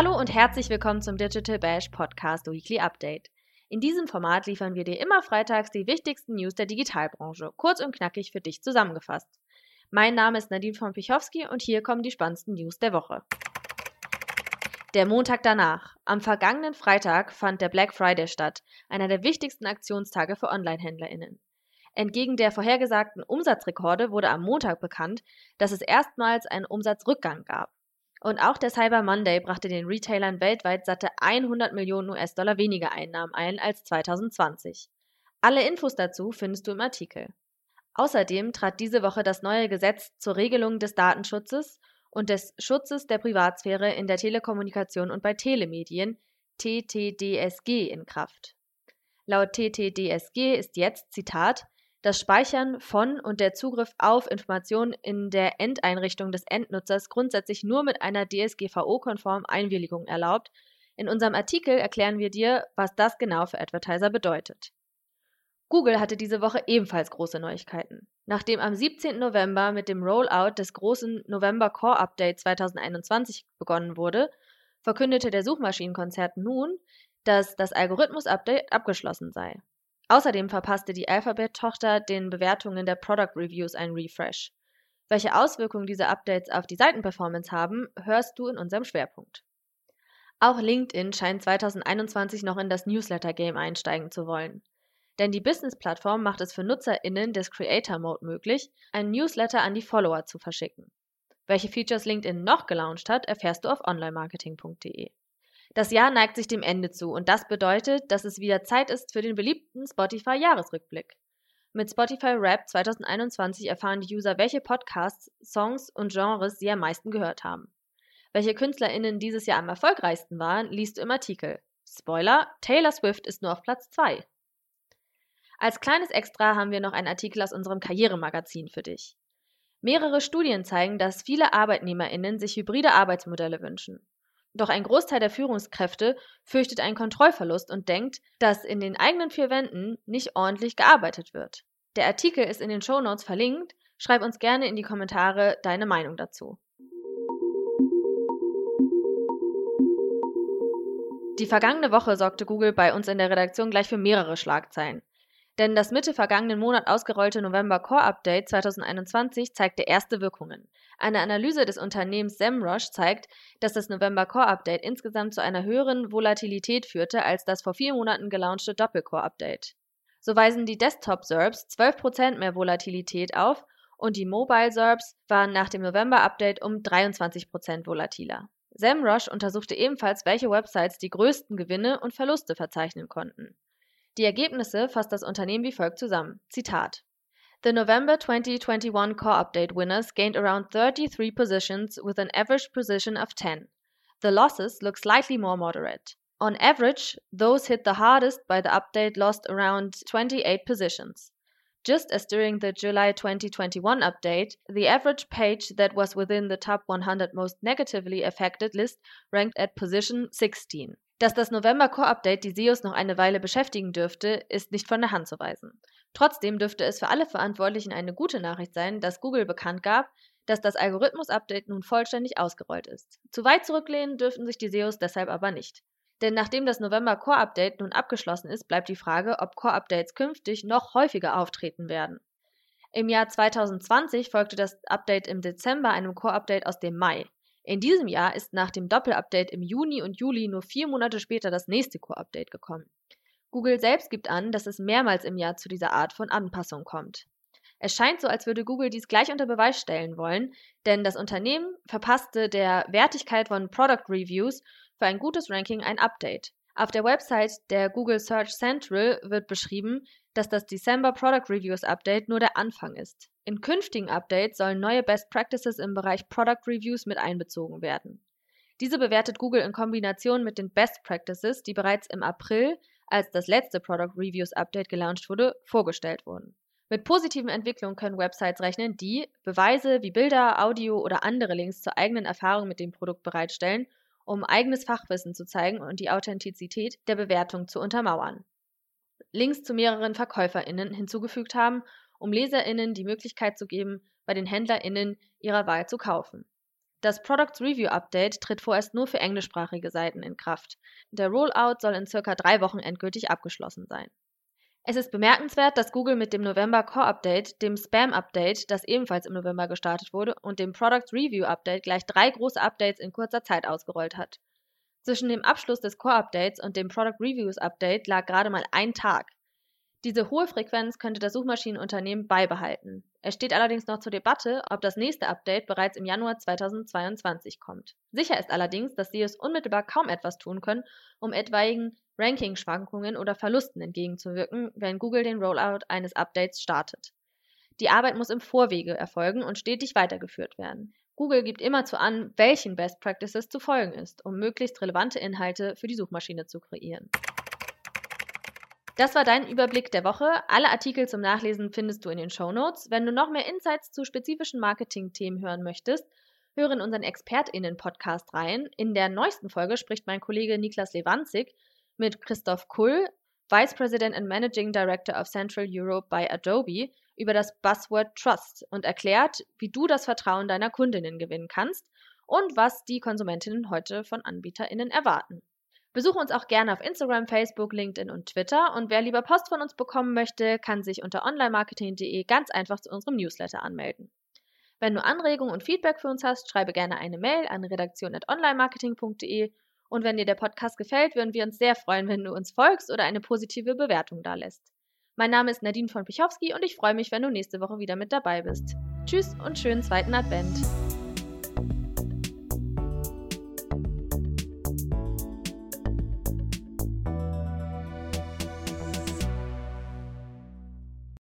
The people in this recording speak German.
Hallo und herzlich willkommen zum Digital Bash Podcast Weekly Update. In diesem Format liefern wir dir immer freitags die wichtigsten News der Digitalbranche, kurz und knackig für dich zusammengefasst. Mein Name ist Nadine von Pichowski und hier kommen die spannendsten News der Woche. Der Montag danach. Am vergangenen Freitag fand der Black Friday statt, einer der wichtigsten Aktionstage für Online-HändlerInnen. Entgegen der vorhergesagten Umsatzrekorde wurde am Montag bekannt, dass es erstmals einen Umsatzrückgang gab. Und auch der Cyber Monday brachte den Retailern weltweit satte 100 Millionen US-Dollar weniger Einnahmen ein als 2020. Alle Infos dazu findest du im Artikel. Außerdem trat diese Woche das neue Gesetz zur Regelung des Datenschutzes und des Schutzes der Privatsphäre in der Telekommunikation und bei Telemedien TTDSG in Kraft. Laut TTDSG ist jetzt, Zitat, das Speichern von und der Zugriff auf Informationen in der Endeinrichtung des Endnutzers grundsätzlich nur mit einer DSGVO-konformen Einwilligung erlaubt. In unserem Artikel erklären wir dir, was das genau für Advertiser bedeutet. Google hatte diese Woche ebenfalls große Neuigkeiten. Nachdem am 17. November mit dem Rollout des großen November Core Update 2021 begonnen wurde, verkündete der Suchmaschinenkonzert nun, dass das Algorithmus-Update abgeschlossen sei. Außerdem verpasste die Alphabet-Tochter den Bewertungen der Product Reviews einen Refresh. Welche Auswirkungen diese Updates auf die Seitenperformance haben, hörst du in unserem Schwerpunkt. Auch LinkedIn scheint 2021 noch in das Newsletter-Game einsteigen zu wollen. Denn die Business-Plattform macht es für NutzerInnen des Creator Mode möglich, einen Newsletter an die Follower zu verschicken. Welche Features LinkedIn noch gelauncht hat, erfährst du auf onlinemarketing.de. Das Jahr neigt sich dem Ende zu und das bedeutet, dass es wieder Zeit ist für den beliebten Spotify-Jahresrückblick. Mit Spotify Rap 2021 erfahren die User, welche Podcasts, Songs und Genres sie am meisten gehört haben. Welche KünstlerInnen dieses Jahr am erfolgreichsten waren, liest du im Artikel. Spoiler: Taylor Swift ist nur auf Platz 2. Als kleines Extra haben wir noch einen Artikel aus unserem Karrieremagazin für dich. Mehrere Studien zeigen, dass viele ArbeitnehmerInnen sich hybride Arbeitsmodelle wünschen. Doch ein Großteil der Führungskräfte fürchtet einen Kontrollverlust und denkt, dass in den eigenen vier Wänden nicht ordentlich gearbeitet wird. Der Artikel ist in den Shownotes verlinkt. Schreib uns gerne in die Kommentare deine Meinung dazu. Die vergangene Woche sorgte Google bei uns in der Redaktion gleich für mehrere Schlagzeilen. Denn das Mitte vergangenen Monat ausgerollte November Core Update 2021 zeigte erste Wirkungen. Eine Analyse des Unternehmens SEMrush zeigt, dass das November Core Update insgesamt zu einer höheren Volatilität führte als das vor vier Monaten gelaunchte Doppelcore Update. So weisen die Desktop SERPs 12% mehr Volatilität auf und die Mobile SERPs waren nach dem November Update um 23% volatiler. SEMrush untersuchte ebenfalls, welche Websites die größten Gewinne und Verluste verzeichnen konnten. Die Ergebnisse fasst das Unternehmen wie folgt zusammen. Zitat. The November 2021 Core Update winners gained around 33 positions with an average position of 10. The losses look slightly more moderate. On average, those hit the hardest by the update lost around 28 positions. Just as during the July 2021 update, the average page that was within the top 100 most negatively affected list ranked at position 16. Dass das November Core Update die SEOs noch eine Weile beschäftigen dürfte, ist nicht von der Hand zu weisen. Trotzdem dürfte es für alle Verantwortlichen eine gute Nachricht sein, dass Google bekannt gab, dass das Algorithmus-Update nun vollständig ausgerollt ist. Zu weit zurücklehnen dürften sich die SEOs deshalb aber nicht. Denn nachdem das November Core Update nun abgeschlossen ist, bleibt die Frage, ob Core Updates künftig noch häufiger auftreten werden. Im Jahr 2020 folgte das Update im Dezember einem Core Update aus dem Mai. In diesem Jahr ist nach dem Doppel-Update im Juni und Juli nur vier Monate später das nächste Core-Update gekommen. Google selbst gibt an, dass es mehrmals im Jahr zu dieser Art von Anpassung kommt. Es scheint so, als würde Google dies gleich unter Beweis stellen wollen, denn das Unternehmen verpasste der Wertigkeit von Product Reviews für ein gutes Ranking ein Update. Auf der Website der Google Search Central wird beschrieben, dass das December Product Reviews Update nur der Anfang ist. In künftigen Updates sollen neue Best Practices im Bereich Product Reviews mit einbezogen werden. Diese bewertet Google in Kombination mit den Best Practices, die bereits im April, als das letzte Product Reviews Update gelauncht wurde, vorgestellt wurden. Mit positiven Entwicklungen können Websites rechnen, die Beweise wie Bilder, Audio oder andere Links zur eigenen Erfahrung mit dem Produkt bereitstellen, um eigenes Fachwissen zu zeigen und die Authentizität der Bewertung zu untermauern. Links zu mehreren VerkäuferInnen hinzugefügt haben, um LeserInnen die Möglichkeit zu geben, bei den HändlerInnen ihrer Wahl zu kaufen. Das Products Review Update tritt vorerst nur für englischsprachige Seiten in Kraft. Der Rollout soll in circa drei Wochen endgültig abgeschlossen sein. Es ist bemerkenswert, dass Google mit dem November Core Update, dem Spam Update, das ebenfalls im November gestartet wurde, und dem Product Review Update gleich drei große Updates in kurzer Zeit ausgerollt hat. Zwischen dem Abschluss des Core Updates und dem Product Reviews Update lag gerade mal ein Tag. Diese hohe Frequenz könnte das Suchmaschinenunternehmen beibehalten. Es steht allerdings noch zur Debatte, ob das nächste Update bereits im Januar 2022 kommt. Sicher ist allerdings, dass sie es unmittelbar kaum etwas tun können, um etwaigen Ranking-Schwankungen oder Verlusten entgegenzuwirken, wenn Google den Rollout eines Updates startet. Die Arbeit muss im Vorwege erfolgen und stetig weitergeführt werden. Google gibt immerzu an, welchen Best Practices zu folgen ist, um möglichst relevante Inhalte für die Suchmaschine zu kreieren. Das war dein Überblick der Woche. Alle Artikel zum Nachlesen findest du in den Show Notes. Wenn du noch mehr Insights zu spezifischen Marketing-Themen hören möchtest, höre in unseren ExpertInnen-Podcast rein. In der neuesten Folge spricht mein Kollege Niklas Lewandzig mit Christoph Kull, Vice President and Managing Director of Central Europe bei Adobe, über das Buzzword Trust und erklärt, wie du das Vertrauen deiner Kundinnen gewinnen kannst und was die Konsumentinnen heute von AnbieterInnen erwarten. Besuche uns auch gerne auf Instagram, Facebook, LinkedIn und Twitter. Und wer lieber Post von uns bekommen möchte, kann sich unter onlinemarketing.de ganz einfach zu unserem Newsletter anmelden. Wenn du Anregungen und Feedback für uns hast, schreibe gerne eine Mail an redaktion.onlinemarketing.de und wenn dir der Podcast gefällt, würden wir uns sehr freuen, wenn du uns folgst oder eine positive Bewertung da lässt. Mein Name ist Nadine von Pichowski und ich freue mich, wenn du nächste Woche wieder mit dabei bist. Tschüss und schönen zweiten Advent.